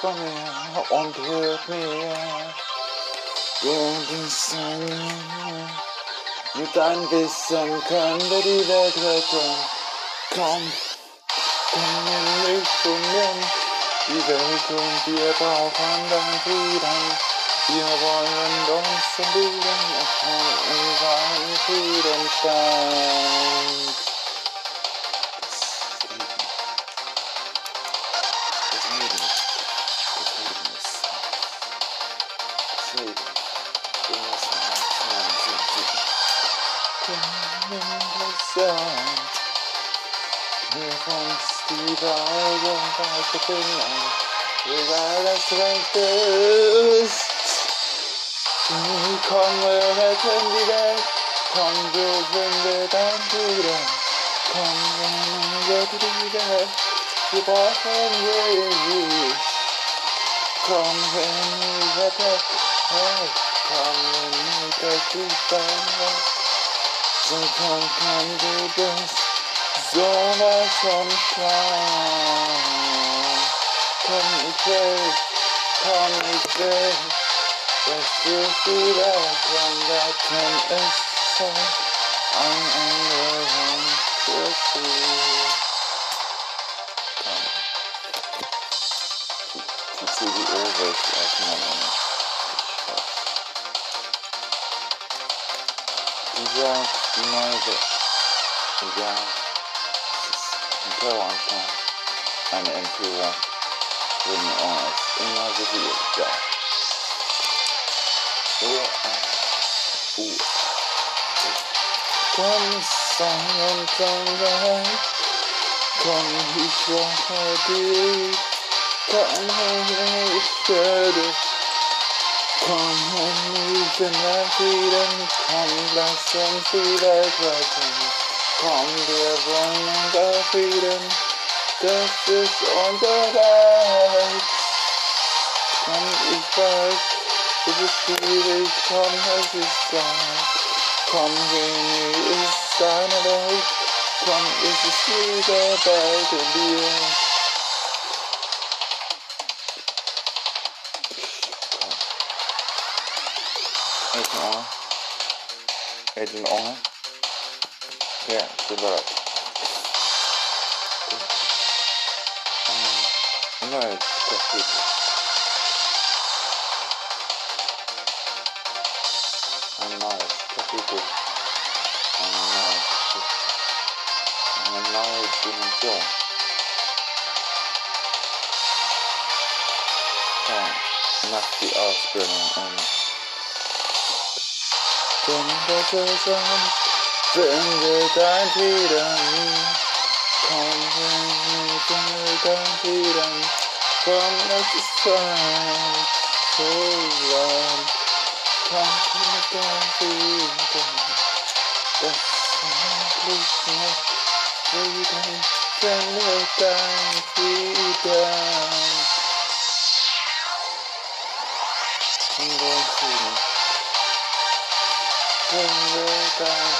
Kom her und hilf mir. Golden Wissen können wir die Welt retten. Komm, komm in mich und nimm die Welt und wir brauchen deinen Frieden. Wir wollen uns verlieben und von unserem Frieden stand. Komm in das Sand. Hilf uns die Wahrheit und Weite finden. Egal das Recht ist. Komm, wir retten die Welt. Komm, wir sind dein Bruder. Komm, wir retten die Welt. Wir brauchen Jesus. Komm, wenn wir retten. Hey, komm, So komm, komm, du bist sowas von stark. Komm, ich will. Komm, ich will. dass wir wieder kommen, retten es von ein anderen Versuch. Komm. Die, die CDU wird erstmal nicht. Dieser, die neue Welt. Egal. Es ist ein Terroranschlag. Eine Entführung. Wurden uns immer so viel. Ja. Komm, Sonne, Sonne, komm, ich brauche dich. Komm, ich werde. Komm, wir sind Frieden. Lass uns die Welt retten. Komm, wir wollen unser Frieden. Das ist unser Reich. Komm, ich weiß. Es ist schwierig, komm, es ist da. Komm, wenig ist deine Welt. Komm, es ist wieder bei dir. Agent on. Agent on. Yeah, good luck. Um, no, it's people. I'm nice to people. I'm nice to I'm a nice dimension. Kan makt i avspelningen om Kunde tillsammans Förändra den tiden Kom in den tiden Kom tillsammans Solen Kom till den tiden Dessa lyssnar Tiden Förändra den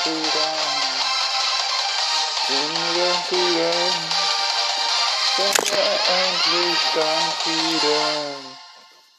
tiden En gång till Förändra den tiden En gång till Förändra den tiden